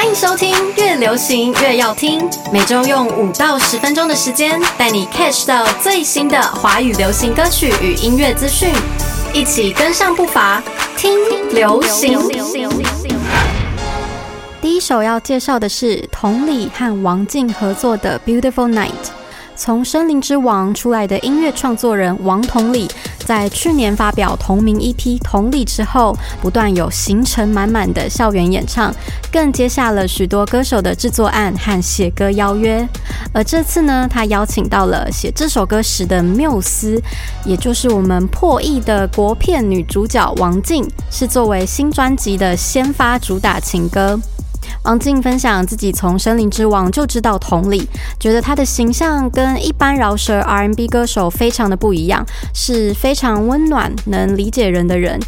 欢迎收听《越流行越要听》，每周用五到十分钟的时间，带你 catch 到最新的华语流行歌曲与音乐资讯，一起跟上步伐，听流行。第一首要介绍的是同理和王静合作的《Beautiful Night》。从《森林之王》出来的音乐创作人王同理，在去年发表同名 EP《同理》之后，不断有行程满满的校园演唱，更接下了许多歌手的制作案和写歌邀约。而这次呢，他邀请到了写这首歌时的缪斯，也就是我们破亿的国片女主角王静，是作为新专辑的先发主打情歌。王静分享自己从《森林之王》就知道同理，觉得他的形象跟一般饶舌 R&B 歌手非常的不一样，是非常温暖、能理解人的人。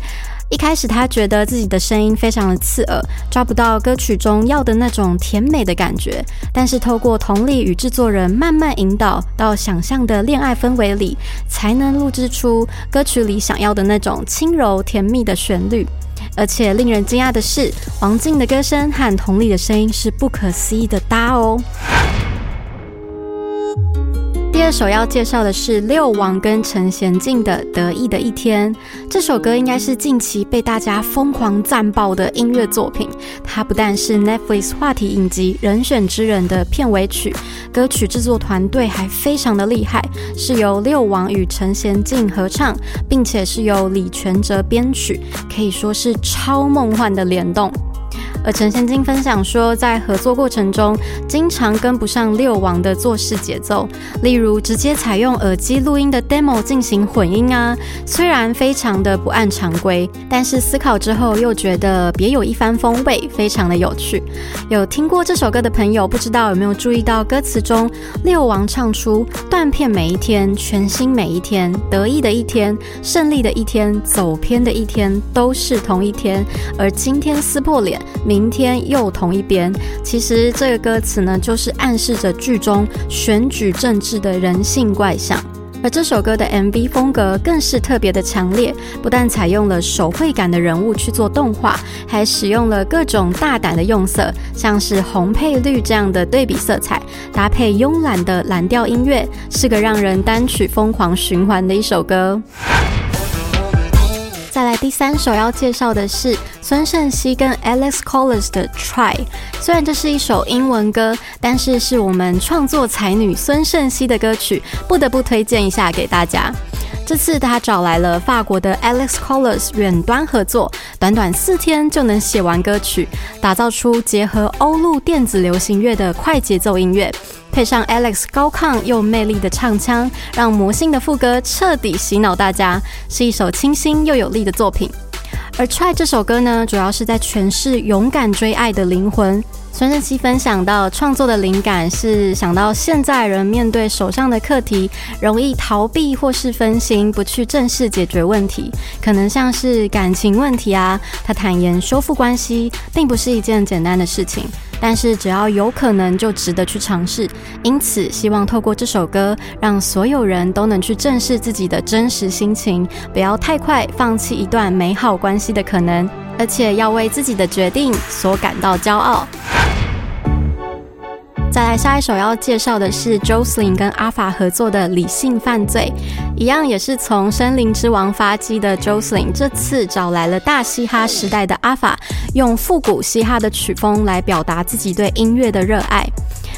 一开始他觉得自己的声音非常的刺耳，抓不到歌曲中要的那种甜美的感觉。但是透过同理与制作人慢慢引导到想象的恋爱氛围里，才能录制出歌曲里想要的那种轻柔甜蜜的旋律。而且令人惊讶的是，王静的歌声和佟丽的声音是不可思议的搭哦。第二首要介绍的是六王跟陈贤进的《得意的一天》。这首歌应该是近期被大家疯狂赞爆的音乐作品。它不但是 Netflix 话题影集《人选之人》的片尾曲，歌曲制作团队还非常的厉害，是由六王与陈贤进合唱，并且是由李全哲编曲，可以说是超梦幻的联动。而陈贤金分享说，在合作过程中，经常跟不上六王的做事节奏，例如直接采用耳机录音的 demo 进行混音啊。虽然非常的不按常规，但是思考之后又觉得别有一番风味，非常的有趣。有听过这首歌的朋友，不知道有没有注意到歌词中六王唱出断片每一天、全新每一天、得意的一天、胜利的一天、走偏的一天，都是同一天，而今天撕破脸。明天又同一边，其实这个歌词呢，就是暗示着剧中选举政治的人性怪象。而这首歌的 MV 风格更是特别的强烈，不但采用了手绘感的人物去做动画，还使用了各种大胆的用色，像是红配绿这样的对比色彩，搭配慵懒的蓝调音乐，是个让人单曲疯狂循环的一首歌。第三首要介绍的是孙盛熙跟 Alex Collins 的 Try。虽然这是一首英文歌，但是是我们创作才女孙盛熙的歌曲，不得不推荐一下给大家。这次他找来了法国的 Alex Collins 远端合作，短短四天就能写完歌曲，打造出结合欧陆电子流行乐的快节奏音乐。配上 Alex 高亢又魅力的唱腔，让魔性的副歌彻底洗脑大家，是一首清新又有力的作品。而 Try 这首歌呢，主要是在诠释勇敢追爱的灵魂。孙盛熙分享到，创作的灵感是想到现在人面对手上的课题，容易逃避或是分心，不去正视解决问题，可能像是感情问题啊。他坦言，修复关系并不是一件简单的事情。但是只要有可能，就值得去尝试。因此，希望透过这首歌，让所有人都能去正视自己的真实心情，不要太快放弃一段美好关系的可能，而且要为自己的决定所感到骄傲。再来下一首要介绍的是 j o s e l y n 跟阿法合作的《理性犯罪》，一样也是从《森林之王》发迹的 j o s e l y n 这次找来了大嘻哈时代的阿法，用复古嘻哈的曲风来表达自己对音乐的热爱。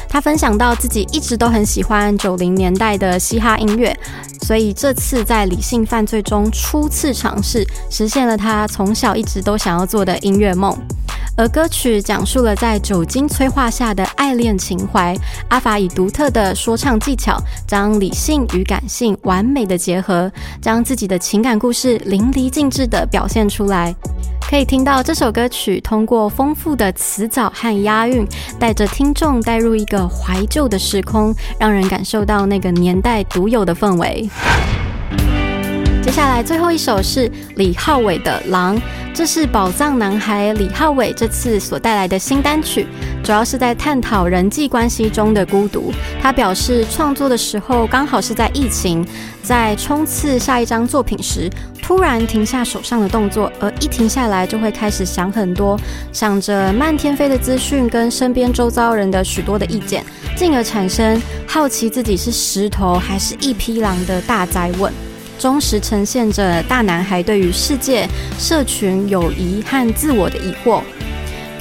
他分享到自己一直都很喜欢九零年代的嘻哈音乐，所以这次在《理性犯罪》中初次尝试，实现了他从小一直都想要做的音乐梦。而歌曲讲述了在酒精催化下的爱恋情怀，阿法以独特的说唱技巧，将理性与感性完美的结合，将自己的情感故事淋漓尽致的表现出来。可以听到这首歌曲通过丰富的词藻和押韵，带着听众带入一个怀旧的时空，让人感受到那个年代独有的氛围。接下来最后一首是李浩伟的《狼》。这是宝藏男孩李浩伟这次所带来的新单曲，主要是在探讨人际关系中的孤独。他表示，创作的时候刚好是在疫情，在冲刺下一张作品时，突然停下手上的动作，而一停下来就会开始想很多，想着漫天飞的资讯跟身边周遭人的许多的意见，进而产生好奇自己是石头还是一匹狼的大灾问，忠实呈现着大男孩对于世界、社群、友谊和自我的疑惑。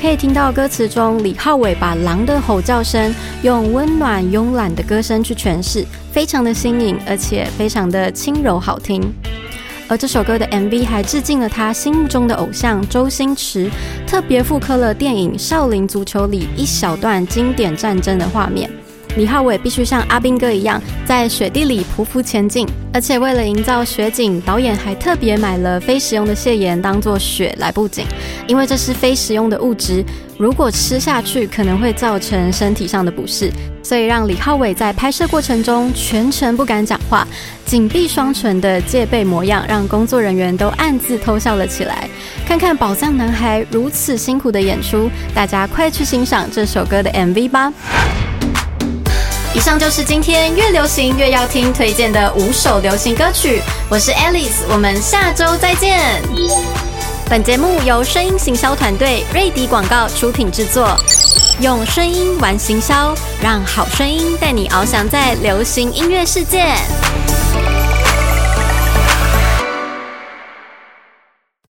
可以听到歌词中李浩伟把狼的吼叫声用温暖慵懒的歌声去诠释，非常的新颖，而且非常的轻柔好听。而这首歌的 MV 还致敬了他心目中的偶像周星驰，特别复刻了电影《少林足球》里一小段经典战争的画面。李浩伟必须像阿兵哥一样在雪地里匍匐前进，而且为了营造雪景，导演还特别买了非食用的蟹盐当做雪来布景，因为这是非食用的物质，如果吃下去可能会造成身体上的不适，所以让李浩伟在拍摄过程中全程不敢讲话，紧闭双唇的戒备模样，让工作人员都暗自偷笑了起来。看看宝藏男孩如此辛苦的演出，大家快去欣赏这首歌的 MV 吧。以上就是今天越流行越要听推荐的五首流行歌曲。我是 Alice，我们下周再见。本节目由声音行销团队瑞迪广告出品制作，用声音玩行销，让好声音带你翱翔在流行音乐世界。